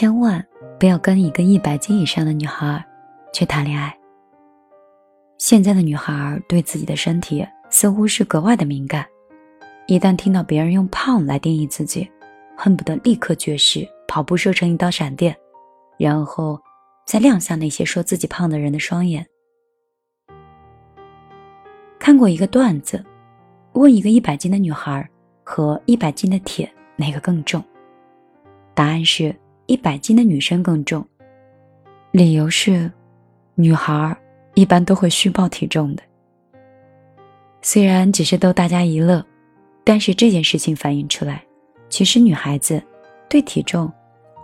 千万不要跟一个一百斤以上的女孩去谈恋爱。现在的女孩对自己的身体似乎是格外的敏感，一旦听到别人用胖来定义自己，恨不得立刻绝食，跑步射成一道闪电，然后再亮瞎那些说自己胖的人的双眼。看过一个段子，问一个一百斤的女孩和一百斤的铁哪个更重？答案是一百斤的女生更重。理由是，女孩一般都会虚报体重的。虽然只是逗大家一乐，但是这件事情反映出来，其实女孩子对体重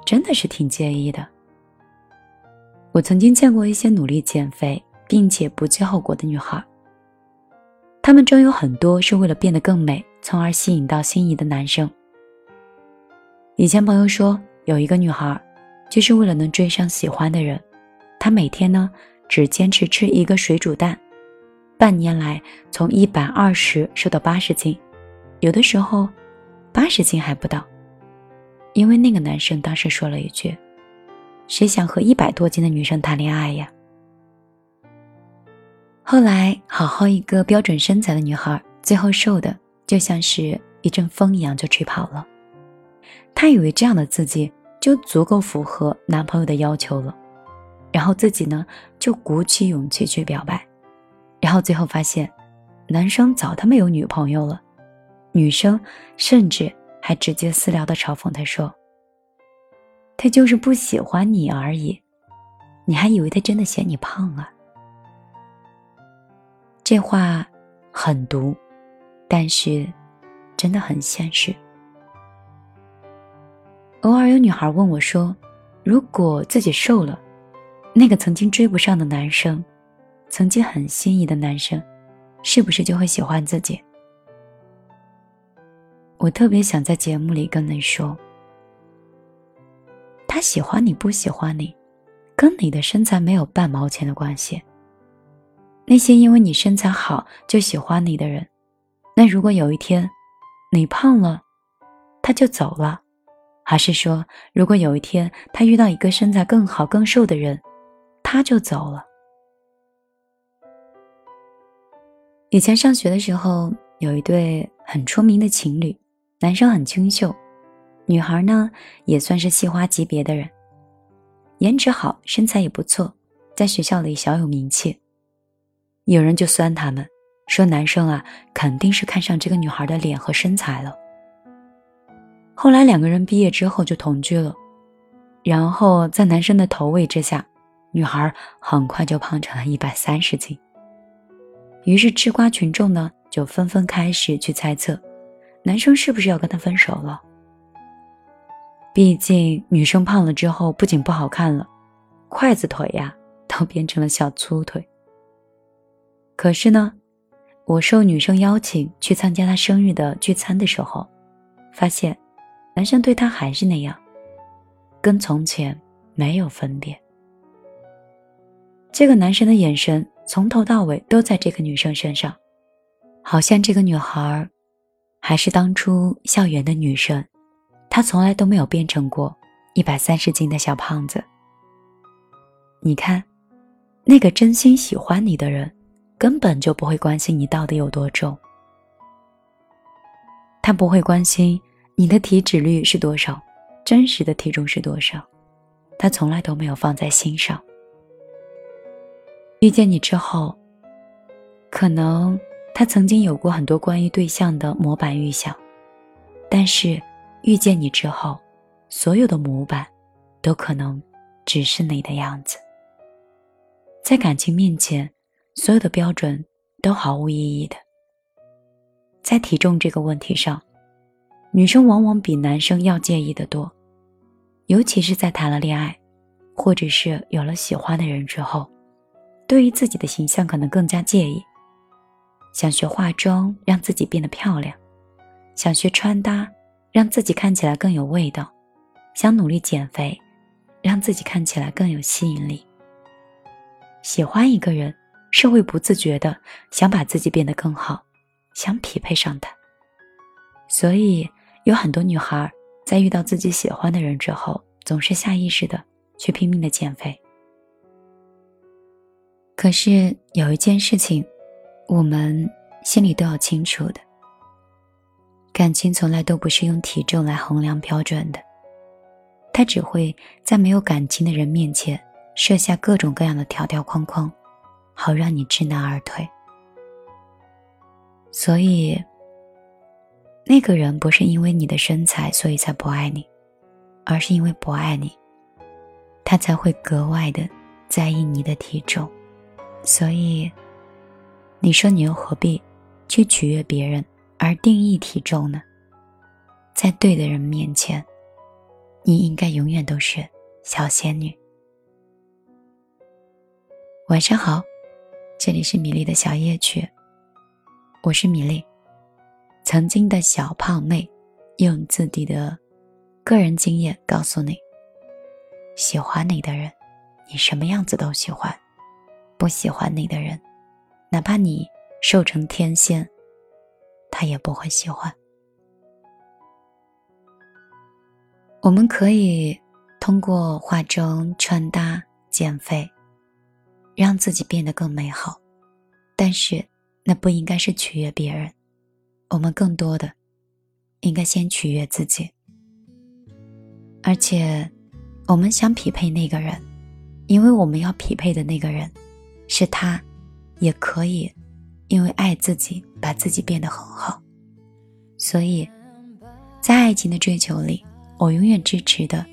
真的是挺介意的。我曾经见过一些努力减肥并且不计后果的女孩，她们中有很多是为了变得更美，从而吸引到心仪的男生。以前朋友说，有一个女孩，就是为了能追上喜欢的人，她每天呢只坚持吃一个水煮蛋，半年来从一百二十瘦到八十斤，有的时候八十斤还不到，因为那个男生当时说了一句：“谁想和一百多斤的女生谈恋爱呀？”后来，好好一个标准身材的女孩，最后瘦的就像是一阵风一样就吹跑了。她以为这样的自己就足够符合男朋友的要求了，然后自己呢就鼓起勇气去表白，然后最后发现，男生早他妈有女朋友了，女生甚至还直接私聊的嘲讽他说：“他就是不喜欢你而已，你还以为他真的嫌你胖啊？”这话很毒，但是真的很现实。偶尔有女孩问我说：“如果自己瘦了，那个曾经追不上的男生，曾经很心仪的男生，是不是就会喜欢自己？”我特别想在节目里跟你说：“他喜欢你不喜欢你，跟你的身材没有半毛钱的关系。那些因为你身材好就喜欢你的人，那如果有一天你胖了，他就走了。”还是说，如果有一天他遇到一个身材更好、更瘦的人，他就走了。以前上学的时候，有一对很出名的情侣，男生很清秀，女孩呢也算是系花级别的人，颜值好，身材也不错，在学校里小有名气。有人就酸他们，说男生啊肯定是看上这个女孩的脸和身材了。后来两个人毕业之后就同居了，然后在男生的投喂之下，女孩很快就胖成了一百三十斤。于是吃瓜群众呢就纷纷开始去猜测，男生是不是要跟她分手了？毕竟女生胖了之后不仅不好看了，筷子腿呀都变成了小粗腿。可是呢，我受女生邀请去参加她生日的聚餐的时候，发现。男生对她还是那样，跟从前没有分别。这个男生的眼神从头到尾都在这个女生身上，好像这个女孩还是当初校园的女神，她从来都没有变成过一百三十斤的小胖子。你看，那个真心喜欢你的人，根本就不会关心你到底有多重，他不会关心。你的体脂率是多少？真实的体重是多少？他从来都没有放在心上。遇见你之后，可能他曾经有过很多关于对象的模板预想，但是遇见你之后，所有的模板都可能只是你的样子。在感情面前，所有的标准都毫无意义的。在体重这个问题上。女生往往比男生要介意的多，尤其是在谈了恋爱，或者是有了喜欢的人之后，对于自己的形象可能更加介意。想学化妆让自己变得漂亮，想学穿搭让自己看起来更有味道，想努力减肥，让自己看起来更有吸引力。喜欢一个人是会不自觉的想把自己变得更好，想匹配上他，所以。有很多女孩在遇到自己喜欢的人之后，总是下意识的去拼命的减肥。可是有一件事情，我们心里都要清楚的：感情从来都不是用体重来衡量标准的，它只会在没有感情的人面前设下各种各样的条条框框，好让你知难而退。所以，那个人不是因为你的身材所以才不爱你，而是因为不爱你，他才会格外的在意你的体重。所以，你说你又何必去取悦别人而定义体重呢？在对的人面前，你应该永远都是小仙女。晚上好，这里是米粒的小夜曲，我是米粒，曾经的小胖妹，用自己的个人经验告诉你：喜欢你的人，你什么样子都喜欢。不喜欢你的人，哪怕你瘦成天仙，他也不会喜欢。我们可以通过化妆、穿搭、减肥，让自己变得更美好，但是那不应该是取悦别人。我们更多的应该先取悦自己，而且我们想匹配那个人，因为我们要匹配的那个人。是他，也可以，因为爱自己，把自己变得很好。所以，在爱情的追求里，我永远支持的，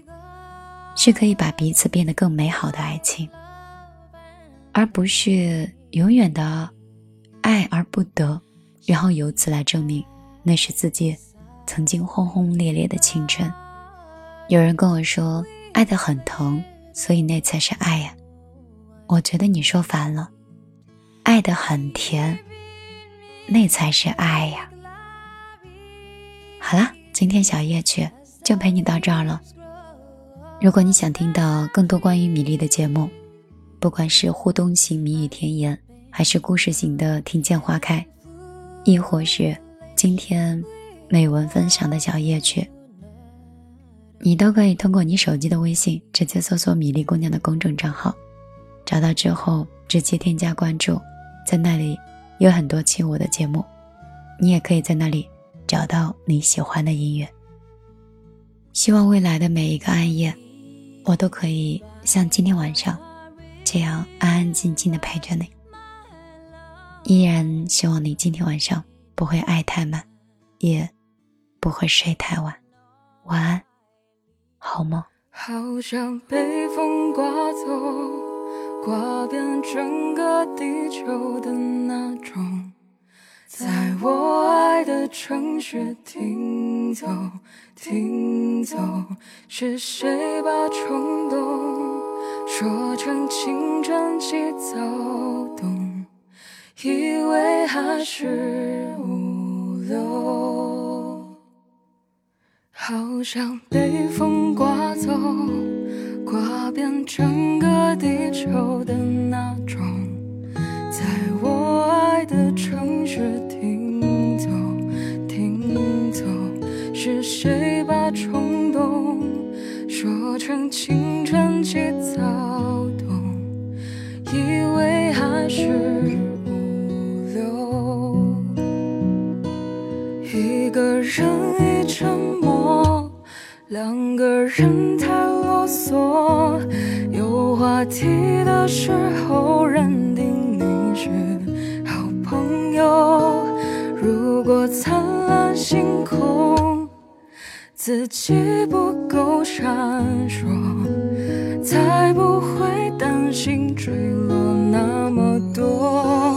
是可以把彼此变得更美好的爱情，而不是永远的爱而不得，然后由此来证明那是自己曾经轰轰烈烈的青春。有人跟我说，爱得很疼，所以那才是爱呀。我觉得你说反了，爱的很甜，那才是爱呀。好了，今天小夜曲就陪你到这儿了。如果你想听到更多关于米粒的节目，不管是互动型谜语甜言，还是故事型的听见花开，亦或是今天美文分享的小夜曲，你都可以通过你手机的微信直接搜索“米粒姑娘”的公众账号。找到之后，直接添加关注，在那里有很多期我的节目，你也可以在那里找到你喜欢的音乐。希望未来的每一个暗夜，我都可以像今天晚上这样安安静静的陪着你。依然希望你今天晚上不会爱太满，也不会睡太晚。晚安，好梦。好像被风刮走。刮遍整个地球的那种，在我爱的城市停走，停走，是谁把冲动说成青春期躁动，还是无流，好像被风刮走。刮遍整个地球的那种，在我爱的城市停走，停走，是谁把冲动说成青春期躁动，以为还是沉默，两个人太。啰嗦，有话题的时候认定你是好朋友。如果灿烂星空自己不够闪烁，才不会担心坠落那么多。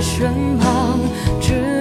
身旁指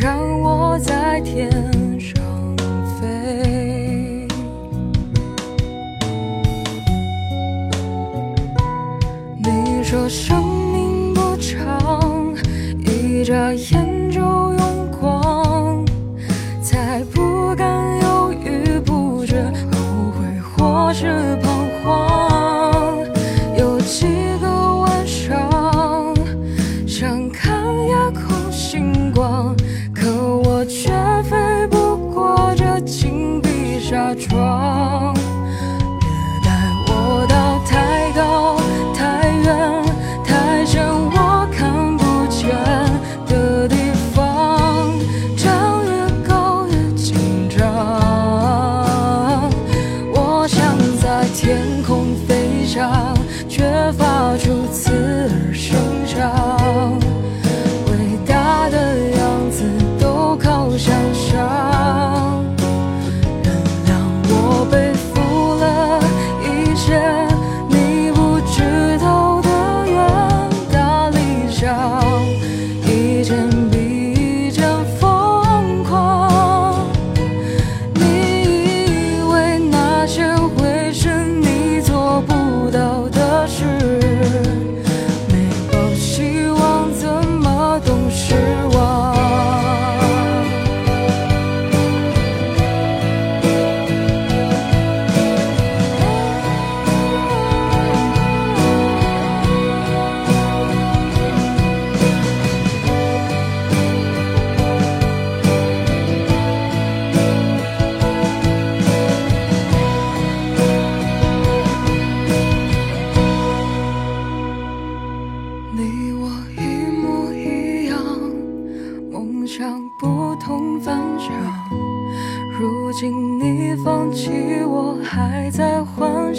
让我在天上飞。你说生命不长一眨眼飞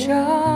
幻